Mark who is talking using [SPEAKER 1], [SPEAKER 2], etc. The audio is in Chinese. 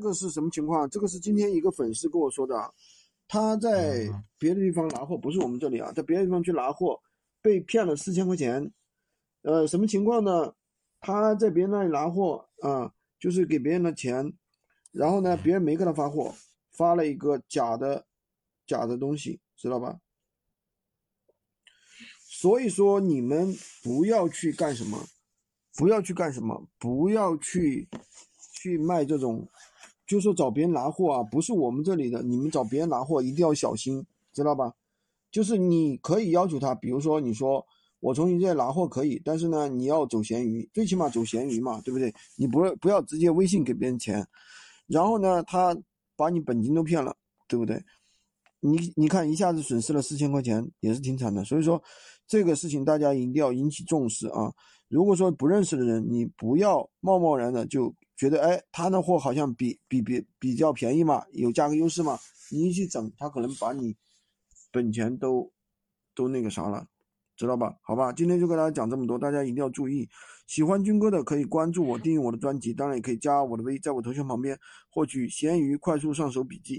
[SPEAKER 1] 这个是什么情况？这个是今天一个粉丝跟我说的，他在别的地方拿货，不是我们这里啊，在别的地方去拿货，被骗了四千块钱。呃，什么情况呢？他在别人那里拿货啊，就是给别人的钱，然后呢，别人没给他发货，发了一个假的假的东西，知道吧？所以说你们不要去干什么，不要去干什么，不要去去卖这种。就说找别人拿货啊，不是我们这里的，你们找别人拿货一定要小心，知道吧？就是你可以要求他，比如说你说我从你这拿货可以，但是呢，你要走闲鱼，最起码走闲鱼嘛，对不对？你不不要直接微信给别人钱，然后呢，他把你本金都骗了，对不对？你你看一下子损失了四千块钱，也是挺惨的。所以说这个事情大家一定要引起重视啊！如果说不认识的人，你不要贸贸然的就。觉得哎，他的货好像比比比比较便宜嘛，有价格优势嘛，你一去整，他可能把你本钱都都那个啥了，知道吧？好吧，今天就跟大家讲这么多，大家一定要注意。喜欢军哥的可以关注我，订阅我的专辑，当然也可以加我的微，在我头像旁边获取闲鱼快速上手笔记。